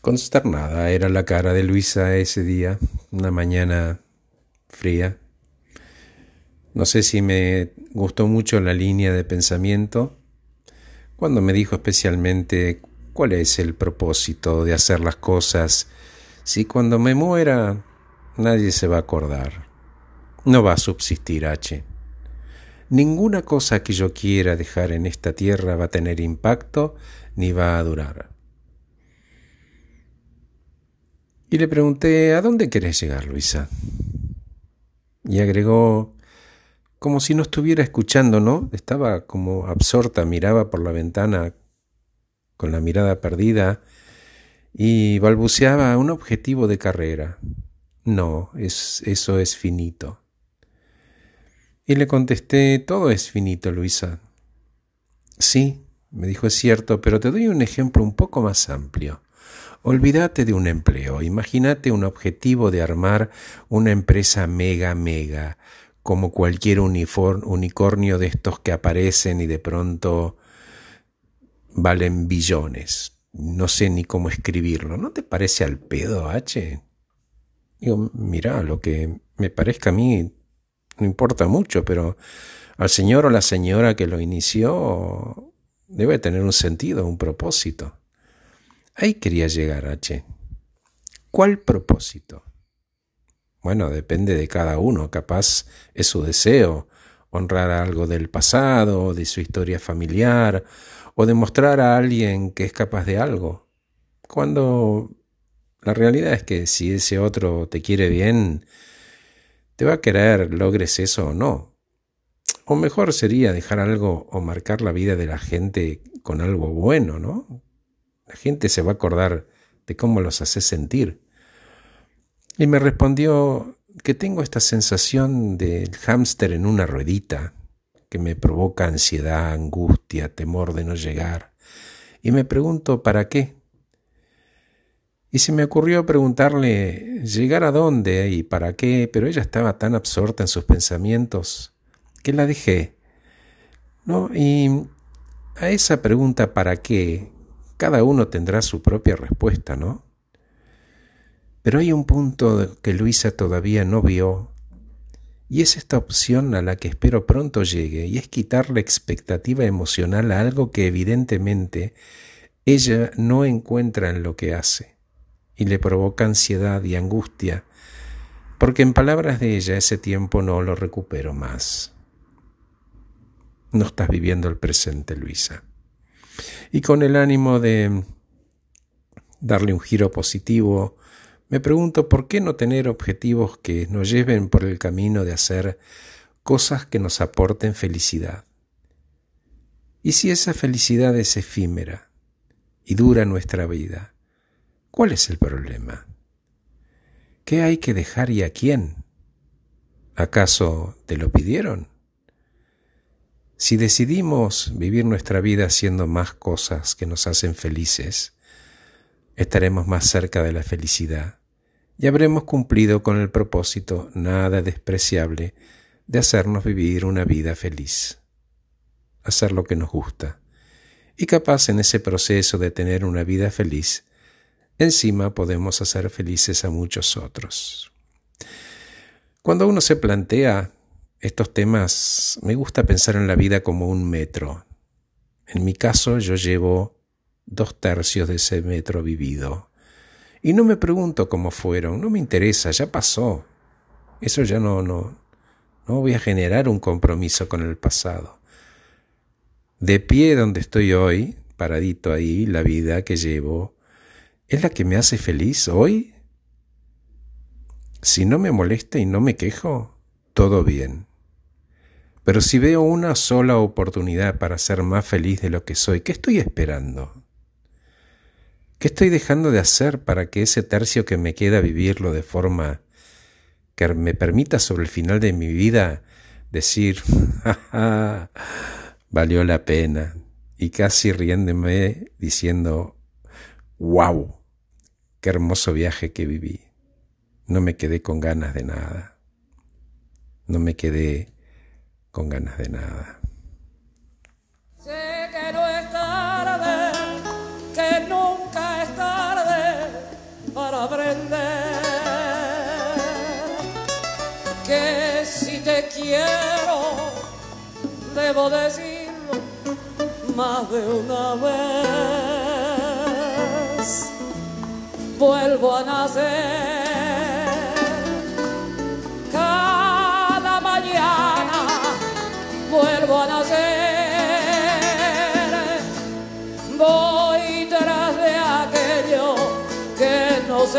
Consternada era la cara de Luisa ese día, una mañana fría. No sé si me gustó mucho la línea de pensamiento cuando me dijo especialmente cuál es el propósito de hacer las cosas si cuando me muera nadie se va a acordar. No va a subsistir H. Ninguna cosa que yo quiera dejar en esta tierra va a tener impacto ni va a durar. Y le pregunté, ¿a dónde querés llegar, Luisa? Y agregó, como si no estuviera escuchando, ¿no? Estaba como absorta, miraba por la ventana con la mirada perdida y balbuceaba un objetivo de carrera. No, es, eso es finito. Y le contesté, todo es finito, Luisa. Sí, me dijo, es cierto, pero te doy un ejemplo un poco más amplio. Olvídate de un empleo, imagínate un objetivo de armar una empresa mega mega, como cualquier unicornio de estos que aparecen y de pronto valen billones. No sé ni cómo escribirlo. ¿No te parece al pedo, H? Digo, mira, lo que me parezca a mí no importa mucho, pero al señor o la señora que lo inició debe tener un sentido, un propósito. Ahí quería llegar, H. ¿Cuál propósito? Bueno, depende de cada uno, capaz es su deseo, honrar algo del pasado, de su historia familiar, o demostrar a alguien que es capaz de algo. Cuando la realidad es que si ese otro te quiere bien, te va a querer, logres eso o no. O mejor sería dejar algo o marcar la vida de la gente con algo bueno, ¿no? La gente se va a acordar de cómo los hace sentir. Y me respondió que tengo esta sensación del hámster en una ruedita, que me provoca ansiedad, angustia, temor de no llegar. Y me pregunto, ¿para qué? Y se me ocurrió preguntarle, ¿llegar a dónde y para qué? Pero ella estaba tan absorta en sus pensamientos que la dejé. ¿No? Y a esa pregunta, ¿para qué? Cada uno tendrá su propia respuesta, ¿no? Pero hay un punto que Luisa todavía no vio, y es esta opción a la que espero pronto llegue, y es quitar la expectativa emocional a algo que evidentemente ella no encuentra en lo que hace, y le provoca ansiedad y angustia, porque en palabras de ella ese tiempo no lo recupero más. No estás viviendo el presente, Luisa y con el ánimo de darle un giro positivo, me pregunto por qué no tener objetivos que nos lleven por el camino de hacer cosas que nos aporten felicidad. ¿Y si esa felicidad es efímera y dura nuestra vida? ¿Cuál es el problema? ¿Qué hay que dejar y a quién? ¿Acaso te lo pidieron? Si decidimos vivir nuestra vida haciendo más cosas que nos hacen felices, estaremos más cerca de la felicidad y habremos cumplido con el propósito nada despreciable de hacernos vivir una vida feliz, hacer lo que nos gusta. Y capaz en ese proceso de tener una vida feliz, encima podemos hacer felices a muchos otros. Cuando uno se plantea estos temas me gusta pensar en la vida como un metro. En mi caso yo llevo dos tercios de ese metro vivido. Y no me pregunto cómo fueron, no me interesa, ya pasó. Eso ya no, no, no voy a generar un compromiso con el pasado. De pie donde estoy hoy, paradito ahí, la vida que llevo, ¿es la que me hace feliz hoy? Si no me molesta y no me quejo, todo bien. Pero si veo una sola oportunidad para ser más feliz de lo que soy, ¿qué estoy esperando? ¿Qué estoy dejando de hacer para que ese tercio que me queda vivirlo de forma que me permita sobre el final de mi vida decir, ja, valió la pena? Y casi riéndome diciendo, wow, qué hermoso viaje que viví. No me quedé con ganas de nada. No me quedé con ganas de nada. Sé que no es tarde, que nunca es tarde para aprender que si te quiero debo decirlo más de una vez. Vuelvo a nacer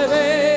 se ve.